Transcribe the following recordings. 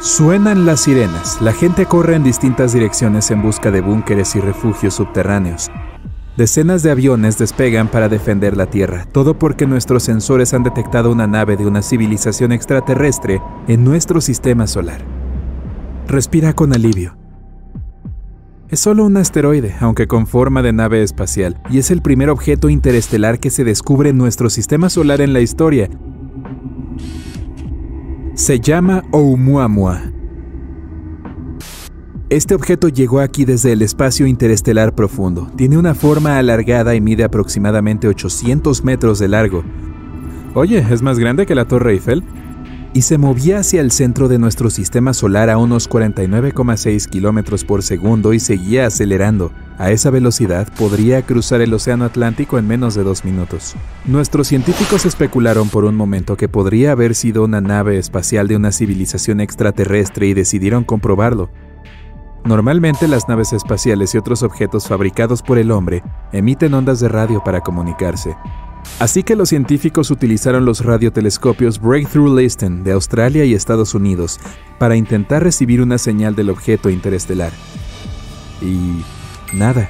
Suenan las sirenas. La gente corre en distintas direcciones en busca de búnkeres y refugios subterráneos. Decenas de aviones despegan para defender la Tierra, todo porque nuestros sensores han detectado una nave de una civilización extraterrestre en nuestro sistema solar. Respira con alivio. Es solo un asteroide, aunque con forma de nave espacial, y es el primer objeto interestelar que se descubre en nuestro sistema solar en la historia. Se llama Oumuamua. Este objeto llegó aquí desde el espacio interestelar profundo. Tiene una forma alargada y mide aproximadamente 800 metros de largo. Oye, ¿es más grande que la Torre Eiffel? Y se movía hacia el centro de nuestro sistema solar a unos 49,6 kilómetros por segundo y seguía acelerando. A esa velocidad podría cruzar el Océano Atlántico en menos de dos minutos. Nuestros científicos especularon por un momento que podría haber sido una nave espacial de una civilización extraterrestre y decidieron comprobarlo. Normalmente las naves espaciales y otros objetos fabricados por el hombre emiten ondas de radio para comunicarse. Así que los científicos utilizaron los radiotelescopios Breakthrough Listen de Australia y Estados Unidos para intentar recibir una señal del objeto interestelar. Y nada.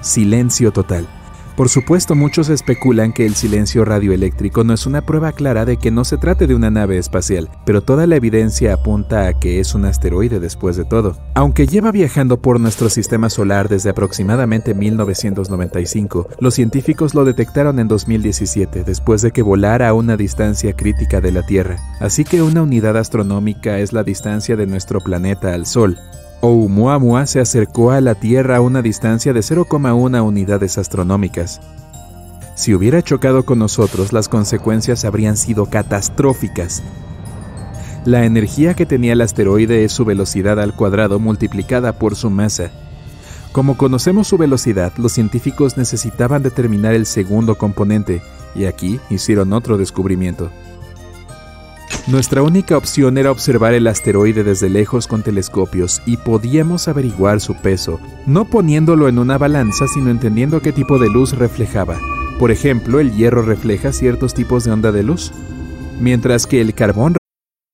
Silencio total. Por supuesto, muchos especulan que el silencio radioeléctrico no es una prueba clara de que no se trate de una nave espacial, pero toda la evidencia apunta a que es un asteroide después de todo. Aunque lleva viajando por nuestro sistema solar desde aproximadamente 1995, los científicos lo detectaron en 2017 después de que volara a una distancia crítica de la Tierra. Así que una unidad astronómica es la distancia de nuestro planeta al Sol, Oumuamua se acercó a la Tierra a una distancia de 0,1 unidades astronómicas. Si hubiera chocado con nosotros, las consecuencias habrían sido catastróficas. La energía que tenía el asteroide es su velocidad al cuadrado multiplicada por su masa. Como conocemos su velocidad, los científicos necesitaban determinar el segundo componente, y aquí hicieron otro descubrimiento. Nuestra única opción era observar el asteroide desde lejos con telescopios y podíamos averiguar su peso, no poniéndolo en una balanza, sino entendiendo qué tipo de luz reflejaba. Por ejemplo, el hierro refleja ciertos tipos de onda de luz, mientras que el carbón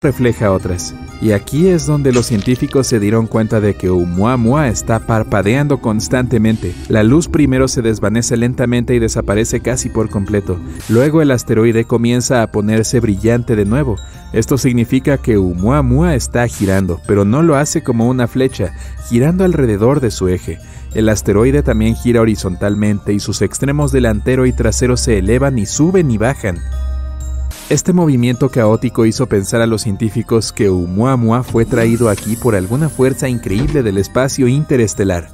Refleja otras. Y aquí es donde los científicos se dieron cuenta de que Oumuamua está parpadeando constantemente. La luz primero se desvanece lentamente y desaparece casi por completo. Luego el asteroide comienza a ponerse brillante de nuevo. Esto significa que Oumuamua está girando, pero no lo hace como una flecha, girando alrededor de su eje. El asteroide también gira horizontalmente y sus extremos delantero y trasero se elevan y suben y bajan. Este movimiento caótico hizo pensar a los científicos que Oumuamua fue traído aquí por alguna fuerza increíble del espacio interestelar.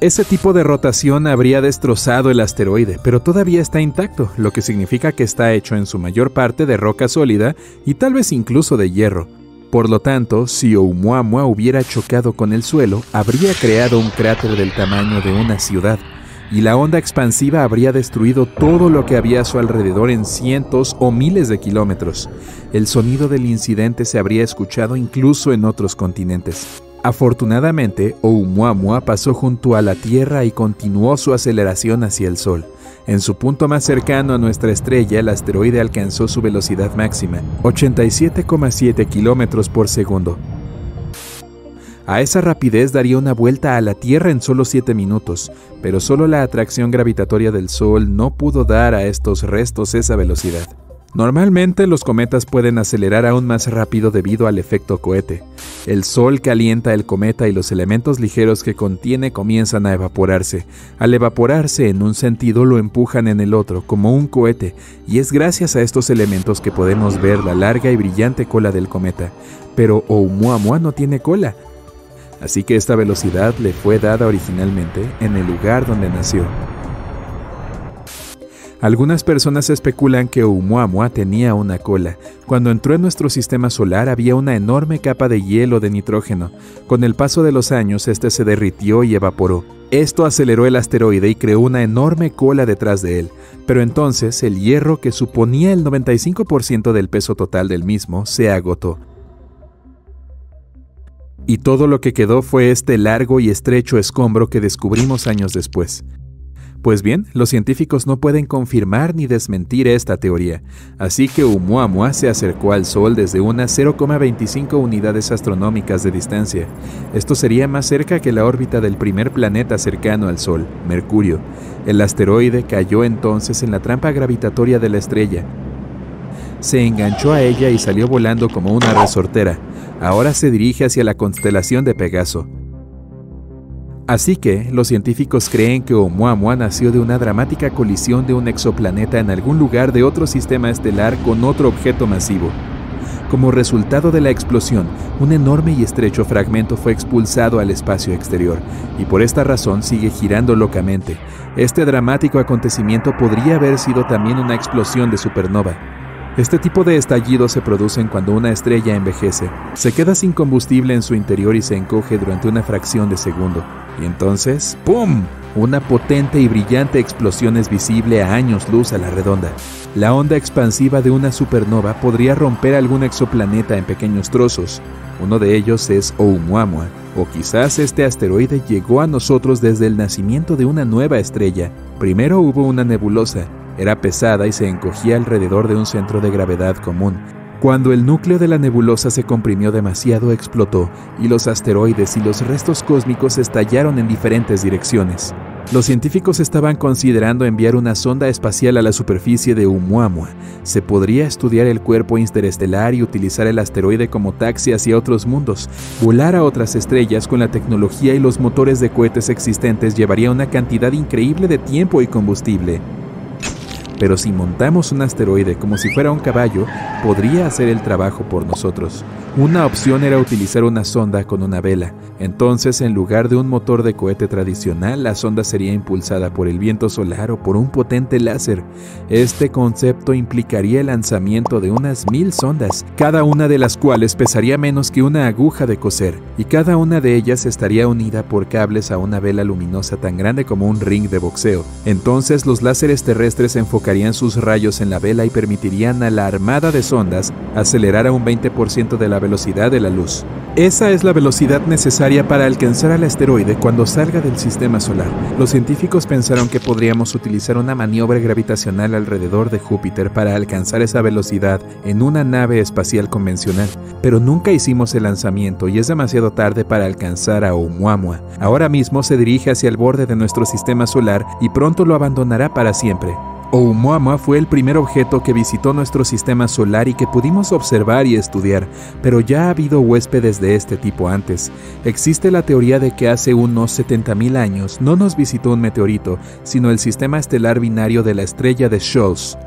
Ese tipo de rotación habría destrozado el asteroide, pero todavía está intacto, lo que significa que está hecho en su mayor parte de roca sólida y tal vez incluso de hierro. Por lo tanto, si Oumuamua hubiera chocado con el suelo, habría creado un cráter del tamaño de una ciudad y la onda expansiva habría destruido todo lo que había a su alrededor en cientos o miles de kilómetros. El sonido del incidente se habría escuchado incluso en otros continentes. Afortunadamente, Oumuamua pasó junto a la Tierra y continuó su aceleración hacia el Sol. En su punto más cercano a nuestra estrella, el asteroide alcanzó su velocidad máxima, 87,7 kilómetros por segundo, a esa rapidez daría una vuelta a la Tierra en solo 7 minutos, pero solo la atracción gravitatoria del Sol no pudo dar a estos restos esa velocidad. Normalmente los cometas pueden acelerar aún más rápido debido al efecto cohete. El Sol calienta el cometa y los elementos ligeros que contiene comienzan a evaporarse. Al evaporarse en un sentido lo empujan en el otro, como un cohete, y es gracias a estos elementos que podemos ver la larga y brillante cola del cometa. Pero Oumuamua no tiene cola, así que esta velocidad le fue dada originalmente en el lugar donde nació. Algunas personas especulan que Oumuamua tenía una cola. Cuando entró en nuestro sistema solar había una enorme capa de hielo de nitrógeno. Con el paso de los años este se derritió y evaporó. Esto aceleró el asteroide y creó una enorme cola detrás de él. Pero entonces el hierro que suponía el 95% del peso total del mismo se agotó. Y todo lo que quedó fue este largo y estrecho escombro que descubrimos años después. Pues bien, los científicos no pueden confirmar ni desmentir esta teoría, así que Oumuamua se acercó al Sol desde unas 0,25 unidades astronómicas de distancia. Esto sería más cerca que la órbita del primer planeta cercano al Sol, Mercurio. El asteroide cayó entonces en la trampa gravitatoria de la estrella. Se enganchó a ella y salió volando como una resortera. Ahora se dirige hacia la constelación de Pegaso. Así que los científicos creen que Oumuamua nació de una dramática colisión de un exoplaneta en algún lugar de otro sistema estelar con otro objeto masivo. Como resultado de la explosión, un enorme y estrecho fragmento fue expulsado al espacio exterior, y por esta razón sigue girando locamente. Este dramático acontecimiento podría haber sido también una explosión de supernova. Este tipo de estallidos se producen cuando una estrella envejece, se queda sin combustible en su interior y se encoge durante una fracción de segundo. Y entonces, ¡pum! Una potente y brillante explosión es visible a años luz a la redonda. La onda expansiva de una supernova podría romper algún exoplaneta en pequeños trozos. Uno de ellos es Oumuamua, o quizás este asteroide llegó a nosotros desde el nacimiento de una nueva estrella. Primero hubo una nebulosa, era pesada y se encogía alrededor de un centro de gravedad común. Cuando el núcleo de la nebulosa se comprimió demasiado, explotó y los asteroides y los restos cósmicos estallaron en diferentes direcciones. Los científicos estaban considerando enviar una sonda espacial a la superficie de Oumuamua. Se podría estudiar el cuerpo interestelar y utilizar el asteroide como taxi hacia otros mundos. Volar a otras estrellas con la tecnología y los motores de cohetes existentes llevaría una cantidad increíble de tiempo y combustible. Pero si montamos un asteroide como si fuera un caballo, podría hacer el trabajo por nosotros. Una opción era utilizar una sonda con una vela. Entonces, en lugar de un motor de cohete tradicional, la sonda sería impulsada por el viento solar o por un potente láser. Este concepto implicaría el lanzamiento de unas mil sondas, cada una de las cuales pesaría menos que una aguja de coser, y cada una de ellas estaría unida por cables a una vela luminosa tan grande como un ring de boxeo. Entonces, los láseres terrestres enfocarían sus rayos en la vela y permitirían a la armada de sondas acelerar a un 20% de la velocidad de la luz. Esa es la velocidad necesaria para alcanzar al asteroide cuando salga del sistema solar. Los científicos pensaron que podríamos utilizar una maniobra gravitacional alrededor de Júpiter para alcanzar esa velocidad en una nave espacial convencional, pero nunca hicimos el lanzamiento y es demasiado tarde para alcanzar a Oumuamua. Ahora mismo se dirige hacia el borde de nuestro sistema solar y pronto lo abandonará para siempre. Oumuamua fue el primer objeto que visitó nuestro sistema solar y que pudimos observar y estudiar, pero ya ha habido huéspedes de este tipo antes. Existe la teoría de que hace unos 70.000 años no nos visitó un meteorito, sino el sistema estelar binario de la estrella de Scholz.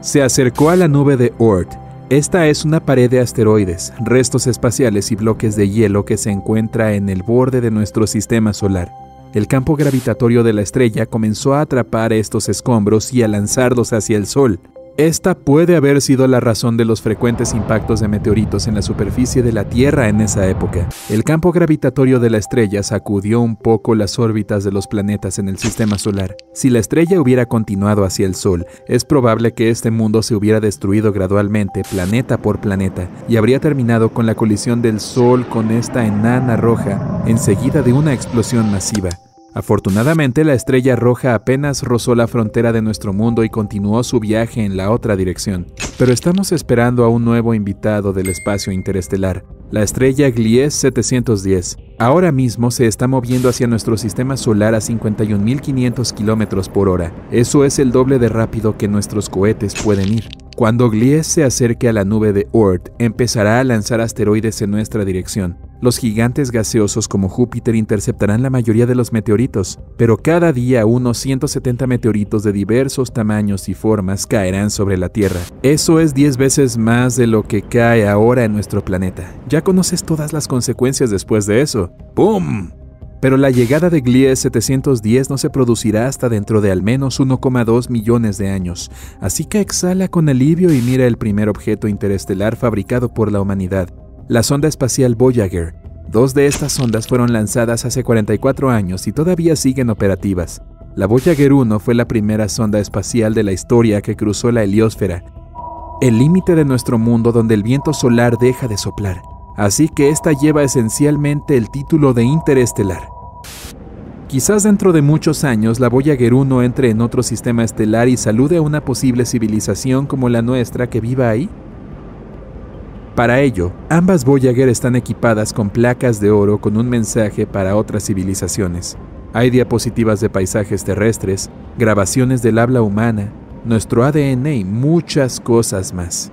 Se acercó a la nube de Oort. Esta es una pared de asteroides, restos espaciales y bloques de hielo que se encuentra en el borde de nuestro sistema solar. El campo gravitatorio de la estrella comenzó a atrapar estos escombros y a lanzarlos hacia el Sol. Esta puede haber sido la razón de los frecuentes impactos de meteoritos en la superficie de la Tierra en esa época. El campo gravitatorio de la estrella sacudió un poco las órbitas de los planetas en el sistema solar. Si la estrella hubiera continuado hacia el Sol, es probable que este mundo se hubiera destruido gradualmente, planeta por planeta, y habría terminado con la colisión del Sol con esta enana roja, enseguida de una explosión masiva. Afortunadamente, la estrella roja apenas rozó la frontera de nuestro mundo y continuó su viaje en la otra dirección. Pero estamos esperando a un nuevo invitado del espacio interestelar, la estrella Gliese 710. Ahora mismo se está moviendo hacia nuestro sistema solar a 51.500 kilómetros por hora. Eso es el doble de rápido que nuestros cohetes pueden ir. Cuando Gliese se acerque a la nube de Oort, empezará a lanzar asteroides en nuestra dirección. Los gigantes gaseosos como Júpiter interceptarán la mayoría de los meteoritos, pero cada día unos 170 meteoritos de diversos tamaños y formas caerán sobre la Tierra. Eso es 10 veces más de lo que cae ahora en nuestro planeta. Conoces todas las consecuencias después de eso. ¡Pum! Pero la llegada de Gliese 710 no se producirá hasta dentro de al menos 1,2 millones de años, así que exhala con alivio y mira el primer objeto interestelar fabricado por la humanidad, la sonda espacial Voyager. Dos de estas sondas fueron lanzadas hace 44 años y todavía siguen operativas. La Voyager 1 fue la primera sonda espacial de la historia que cruzó la heliosfera, el límite de nuestro mundo donde el viento solar deja de soplar así que esta lleva esencialmente el título de interestelar. Quizás dentro de muchos años la Voyager 1 entre en otro sistema estelar y salude a una posible civilización como la nuestra que viva ahí. Para ello, ambas Voyager están equipadas con placas de oro con un mensaje para otras civilizaciones. Hay diapositivas de paisajes terrestres, grabaciones del habla humana, nuestro ADN y muchas cosas más.